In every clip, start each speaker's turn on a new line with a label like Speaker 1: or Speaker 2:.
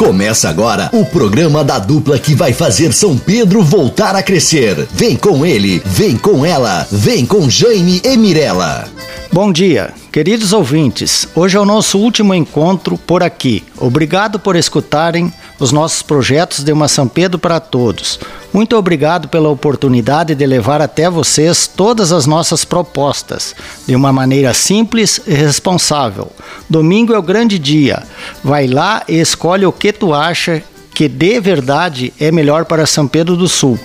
Speaker 1: Começa agora o programa da dupla que vai fazer São Pedro voltar a crescer. Vem com ele, vem com ela, vem com Jaime e Mirella.
Speaker 2: Bom dia, queridos ouvintes. Hoje é o nosso último encontro por aqui. Obrigado por escutarem os nossos projetos de uma São Pedro para todos. Muito obrigado pela oportunidade de levar até vocês todas as nossas propostas de uma maneira simples e responsável. Domingo é o grande dia. Vai lá e escolhe o que tu acha que de verdade é melhor para São Pedro do Sul.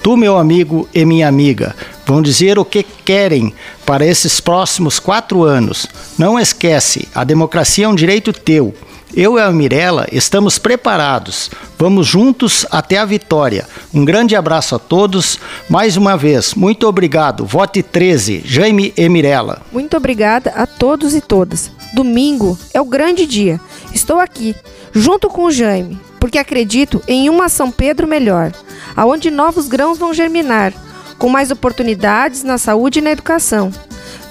Speaker 2: Tu, meu amigo e minha amiga, vão dizer o que querem para esses próximos quatro anos. Não esquece, a democracia é um direito teu. Eu e a Mirella estamos preparados. Vamos juntos até a vitória. Um grande abraço a todos. Mais uma vez, muito obrigado. Vote 13, Jaime e Mirella.
Speaker 3: Muito obrigada a todos e todas. Domingo é o grande dia. Estou aqui, junto com o Jaime, porque acredito em uma São Pedro melhor, aonde novos grãos vão germinar, com mais oportunidades na saúde e na educação.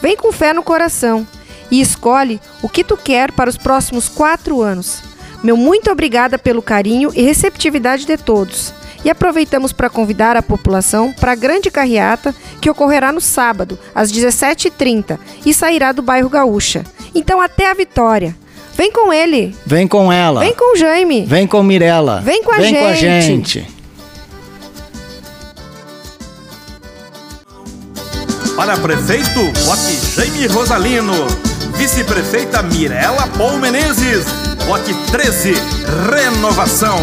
Speaker 3: Vem com fé no coração e escolhe o que tu quer para os próximos quatro anos. Meu muito obrigada pelo carinho e receptividade de todos. E aproveitamos para convidar a população para a grande carreata que ocorrerá no sábado, às 17h30, e sairá do bairro Gaúcha. Então, até a vitória! Vem com ele!
Speaker 2: Vem com ela!
Speaker 3: Vem com o Jaime!
Speaker 2: Vem com Mirella!
Speaker 3: Vem com a
Speaker 2: Vem
Speaker 3: gente!
Speaker 2: com a gente!
Speaker 4: Para prefeito, vote Jaime Rosalino. Vice-prefeita Mirela Paul Menezes. Vote 13, Renovação.